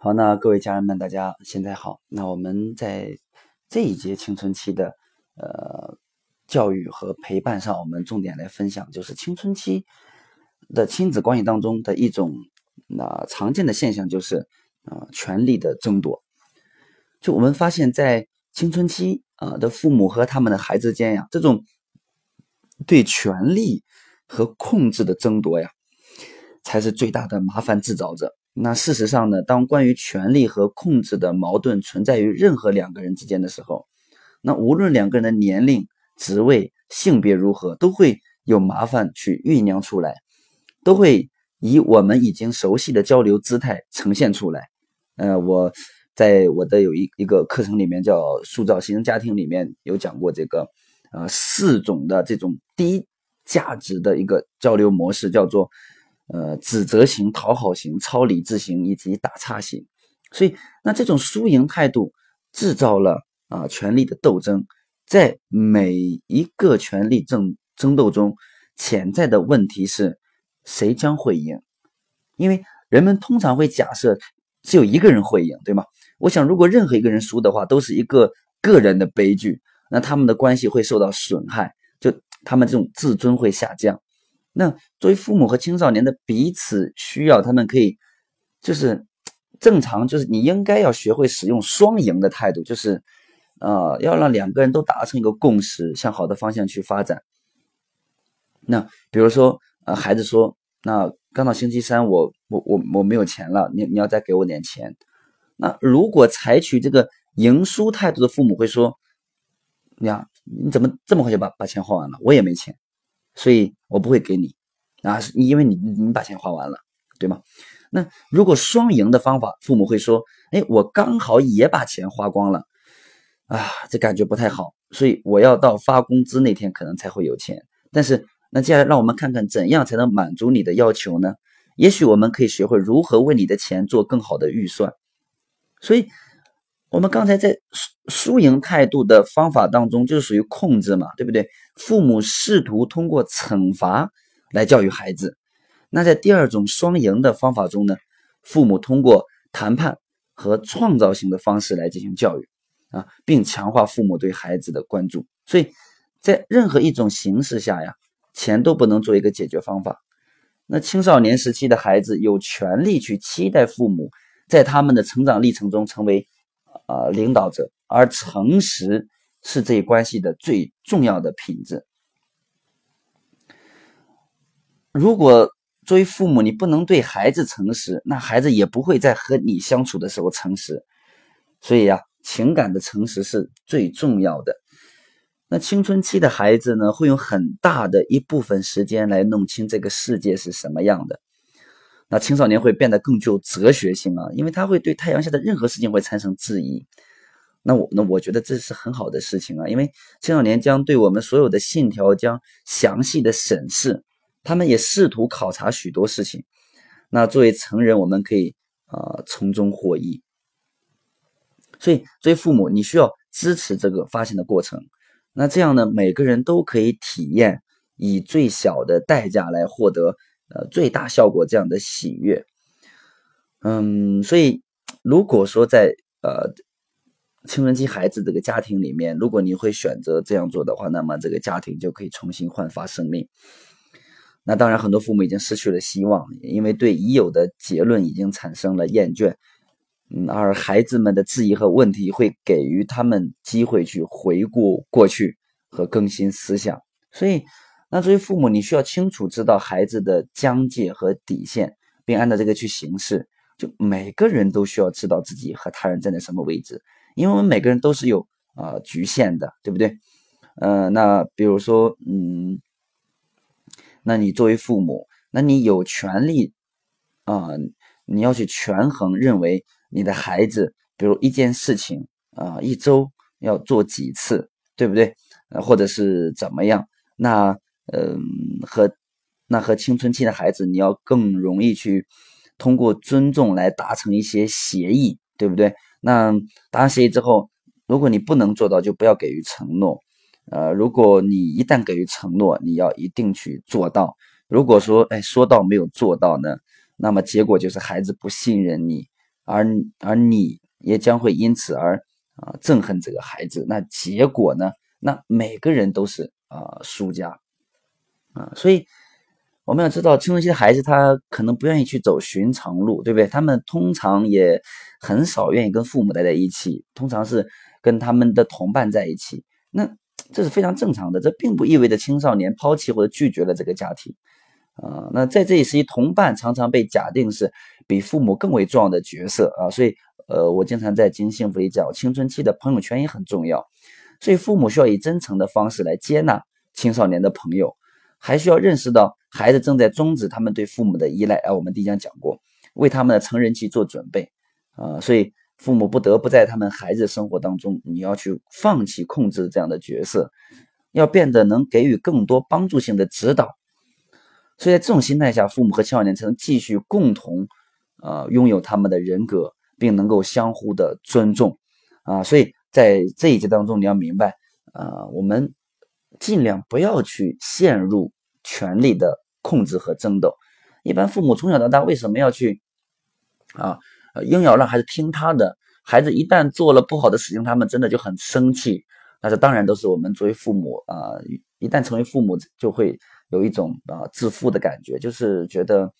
好，那各位家人们，大家现在好。那我们在这一节青春期的呃教育和陪伴上，我们重点来分享，就是青春期的亲子关系当中的一种那常见的现象，就是啊权力的争夺。就我们发现，在青春期啊的父母和他们的孩子间呀，这种对权力和控制的争夺呀，才是最大的麻烦制造者。那事实上呢，当关于权力和控制的矛盾存在于任何两个人之间的时候，那无论两个人的年龄、职位、性别如何，都会有麻烦去酝酿出来，都会以我们已经熟悉的交流姿态呈现出来。呃，我在我的有一一个课程里面叫《塑造新生家庭》里面有讲过这个，呃，四种的这种低价值的一个交流模式，叫做。呃，指责型、讨好型、超理智型以及打岔型，所以那这种输赢态度制造了啊权力的斗争，在每一个权力争争斗中，潜在的问题是谁将会赢？因为人们通常会假设只有一个人会赢，对吗？我想，如果任何一个人输的话，都是一个个人的悲剧，那他们的关系会受到损害，就他们这种自尊会下降。那作为父母和青少年的彼此需要，他们可以就是正常，就是你应该要学会使用双赢的态度，就是呃，要让两个人都达成一个共识，向好的方向去发展。那比如说，呃，孩子说，那刚到星期三，我我我我没有钱了，你你要再给我点钱。那如果采取这个赢输态度的父母会说，呀，你怎么这么快就把把钱花完了？我也没钱。所以我不会给你啊，因为你你把钱花完了，对吗？那如果双赢的方法，父母会说：“哎，我刚好也把钱花光了，啊，这感觉不太好，所以我要到发工资那天可能才会有钱。”但是，那接下来让我们看看怎样才能满足你的要求呢？也许我们可以学会如何为你的钱做更好的预算。所以。我们刚才在输输赢态度的方法当中，就是属于控制嘛，对不对？父母试图通过惩罚来教育孩子。那在第二种双赢的方法中呢，父母通过谈判和创造性的方式来进行教育啊，并强化父母对孩子的关注。所以在任何一种形式下呀，钱都不能做一个解决方法。那青少年时期的孩子有权利去期待父母在他们的成长历程中成为。啊，领导者，而诚实是这一关系的最重要的品质。如果作为父母，你不能对孩子诚实，那孩子也不会在和你相处的时候诚实。所以呀，情感的诚实是最重要的。那青春期的孩子呢，会用很大的一部分时间来弄清这个世界是什么样的。那青少年会变得更具有哲学性啊，因为他会对太阳下的任何事情会产生质疑。那我那我觉得这是很好的事情啊，因为青少年将对我们所有的信条将详细的审视，他们也试图考察许多事情。那作为成人，我们可以啊从中获益。所以作为父母，你需要支持这个发现的过程。那这样呢，每个人都可以体验以最小的代价来获得。呃，最大效果这样的喜悦，嗯，所以如果说在呃青春期孩子这个家庭里面，如果你会选择这样做的话，那么这个家庭就可以重新焕发生命。那当然，很多父母已经失去了希望，因为对已有的结论已经产生了厌倦，嗯，而孩子们的质疑和问题会给予他们机会去回顾过去和更新思想，所以。那作为父母，你需要清楚知道孩子的疆界和底线，并按照这个去行事。就每个人都需要知道自己和他人站在什么位置，因为我们每个人都是有啊局限的，对不对？呃，那比如说，嗯，那你作为父母，那你有权利啊，你要去权衡，认为你的孩子，比如一件事情啊，一周要做几次，对不对？或者是怎么样？那嗯，和那和青春期的孩子，你要更容易去通过尊重来达成一些协议，对不对？那达成协议之后，如果你不能做到，就不要给予承诺。呃，如果你一旦给予承诺，你要一定去做到。如果说哎说到没有做到呢，那么结果就是孩子不信任你而而你也将会因此而啊憎恨这个孩子。那结果呢？那每个人都是啊输家啊。所以我们要知道，青春期的孩子他可能不愿意去走寻常路，对不对？他们通常也很少愿意跟父母待在一起，通常是跟他们的同伴在一起。那这是非常正常的，这并不意味着青少年抛弃或者拒绝了这个家庭。啊，那在这一时期，同伴常常被假定是比父母更为重要的角色啊，所以，呃，我经常在《经幸福》里讲，青春期的朋友圈也很重要，所以父母需要以真诚的方式来接纳青少年的朋友，还需要认识到孩子正在终止他们对父母的依赖啊，我们第一讲讲过，为他们的成人期做准备啊，所以父母不得不在他们孩子生活当中，你要去放弃控制这样的角色，要变得能给予更多帮助性的指导。所以在这种心态下，父母和青少年才能继续共同，呃，拥有他们的人格，并能够相互的尊重，啊，所以在这一节当中，你要明白，啊，我们尽量不要去陷入权力的控制和争斗。一般父母从小到大为什么要去，啊，硬要让孩子听他的？孩子一旦做了不好的事情，他们真的就很生气。那这当然都是我们作为父母啊，一旦成为父母就会。有一种啊自负的感觉，就是觉得，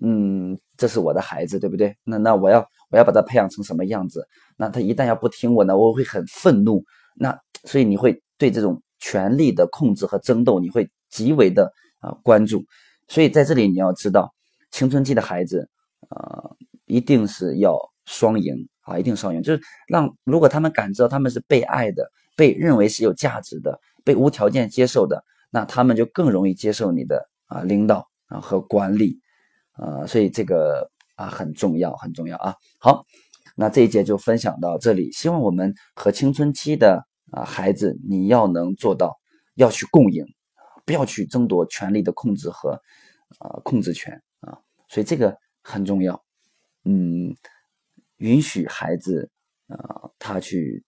嗯，这是我的孩子，对不对？那那我要我要把他培养成什么样子？那他一旦要不听我呢，我会很愤怒。那所以你会对这种权力的控制和争斗，你会极为的啊关注。所以在这里你要知道，青春期的孩子啊，一定是要双赢啊，一定双赢，就是让如果他们感知到他们是被爱的，被认为是有价值的，被无条件接受的。那他们就更容易接受你的啊领导啊和管理啊，所以这个啊很重要很重要啊。好，那这一节就分享到这里。希望我们和青春期的啊孩子，你要能做到要去共赢，不要去争夺权力的控制和啊控制权啊。所以这个很重要。嗯，允许孩子啊他去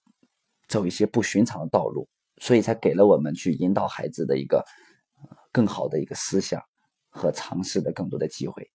走一些不寻常的道路。所以才给了我们去引导孩子的一个更好的一个思想和尝试的更多的机会。